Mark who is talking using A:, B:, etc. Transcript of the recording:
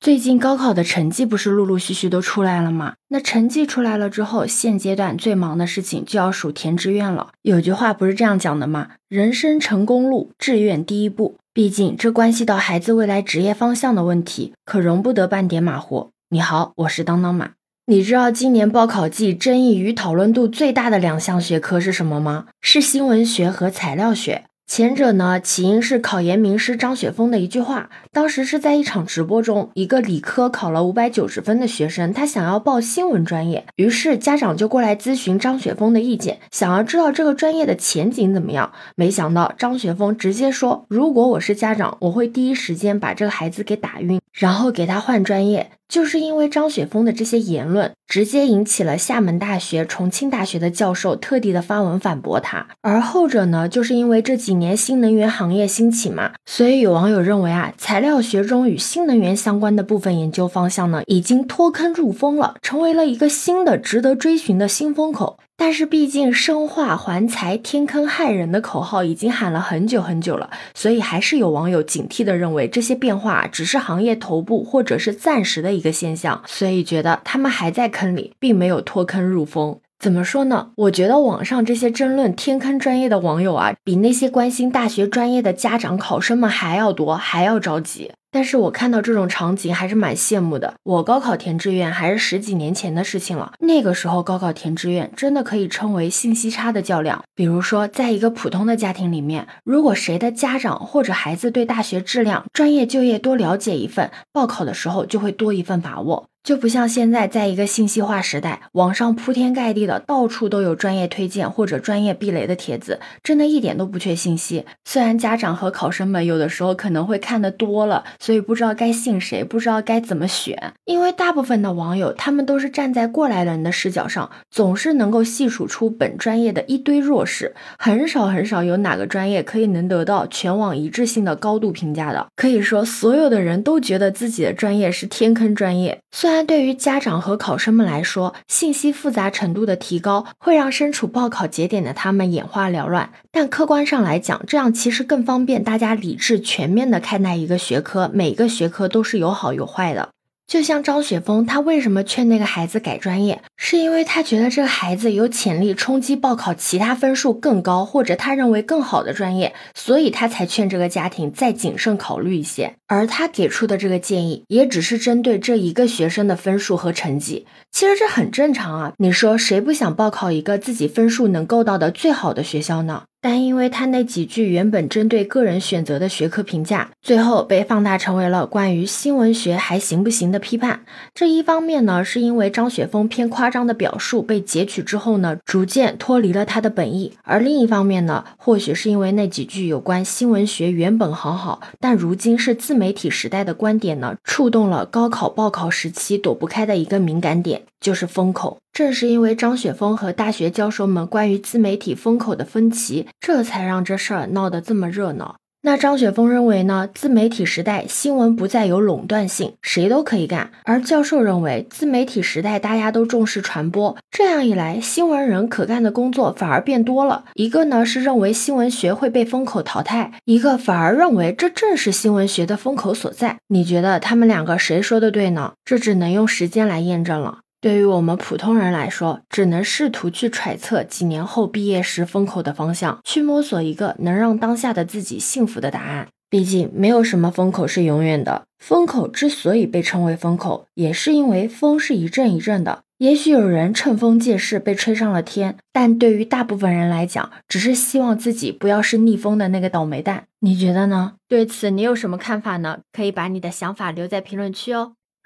A: 最近高考的成绩不是陆陆续续都出来了吗？那成绩出来了之后，现阶段最忙的事情就要数填志愿了。有句话不是这样讲的吗？人生成功路，志愿第一步。毕竟这关系到孩子未来职业方向的问题，可容不得半点马虎。你好，我是当当马。你知道今年报考季争议与讨论度最大的两项学科是什么吗？是新闻学和材料学。前者呢，起因是考研名师张雪峰的一句话。当时是在一场直播中，一个理科考了五百九十分的学生，他想要报新闻专业，于是家长就过来咨询张雪峰的意见，想要知道这个专业的前景怎么样。没想到张雪峰直接说：“如果我是家长，我会第一时间把这个孩子给打晕，然后给他换专业。”就是因为张雪峰的这些言论，直接引起了厦门大学、重庆大学的教授特地的发文反驳他。而后者呢，就是因为这几年新能源行业兴起嘛，所以有网友认为啊，材料学中与新能源相关的部分研究方向呢，已经脱坑入风了，成为了一个新的值得追寻的新风口。但是毕竟生化环材天坑害人的口号已经喊了很久很久了，所以还是有网友警惕的认为这些变化只是行业头部或者是暂时的一个现象，所以觉得他们还在坑里，并没有脱坑入风。怎么说呢？我觉得网上这些争论天坑专业的网友啊，比那些关心大学专业的家长考生们还要多，还要着急。但是我看到这种场景还是蛮羡慕的。我高考填志愿还是十几年前的事情了，那个时候高考填志愿真的可以称为信息差的较量。比如说，在一个普通的家庭里面，如果谁的家长或者孩子对大学质量、专业就业多了解一份，报考的时候就会多一份把握。就不像现在，在一个信息化时代，网上铺天盖地的，到处都有专业推荐或者专业避雷的帖子，真的一点都不缺信息。虽然家长和考生们有的时候可能会看的多了，所以不知道该信谁，不知道该怎么选。因为大部分的网友，他们都是站在过来人的视角上，总是能够细数出本专业的一堆弱势，很少很少有哪个专业可以能得到全网一致性的高度评价的。可以说，所有的人都觉得自己的专业是天坑专业。虽然对于家长和考生们来说，信息复杂程度的提高会让身处报考节点的他们眼花缭乱，但客观上来讲，这样其实更方便大家理智全面的看待一个学科，每个学科都是有好有坏的。就像张雪峰，他为什么劝那个孩子改专业？是因为他觉得这个孩子有潜力冲击报考其他分数更高或者他认为更好的专业，所以他才劝这个家庭再谨慎考虑一些。而他给出的这个建议，也只是针对这一个学生的分数和成绩。其实这很正常啊，你说谁不想报考一个自己分数能够到的最好的学校呢？但因为他那几句原本针对个人选择的学科评价，最后被放大成为了关于新闻学还行不行的批判。这一方面呢，是因为张雪峰偏夸张的表述被截取之后呢，逐渐脱离了他的本意；而另一方面呢，或许是因为那几句有关新闻学原本好好，但如今是自媒体时代的观点呢，触动了高考报考时期躲不开的一个敏感点。就是风口，正是因为张雪峰和大学教授们关于自媒体风口的分歧，这才让这事儿闹得这么热闹。那张雪峰认为呢？自媒体时代，新闻不再有垄断性，谁都可以干。而教授认为，自媒体时代大家都重视传播，这样一来，新闻人可干的工作反而变多了。一个呢是认为新闻学会被风口淘汰，一个反而认为这正是新闻学的风口所在。你觉得他们两个谁说的对呢？这只能用时间来验证了。对于我们普通人来说，只能试图去揣测几年后毕业时风口的方向，去摸索一个能让当下的自己幸福的答案。毕竟，没有什么风口是永远的。风口之所以被称为风口，也是因为风是一阵一阵的。也许有人乘风借势被吹上了天，但对于大部分人来讲，只是希望自己不要是逆风的那个倒霉蛋。你觉得呢？对此，你有什么看法呢？可以把你的想法留在评论区哦。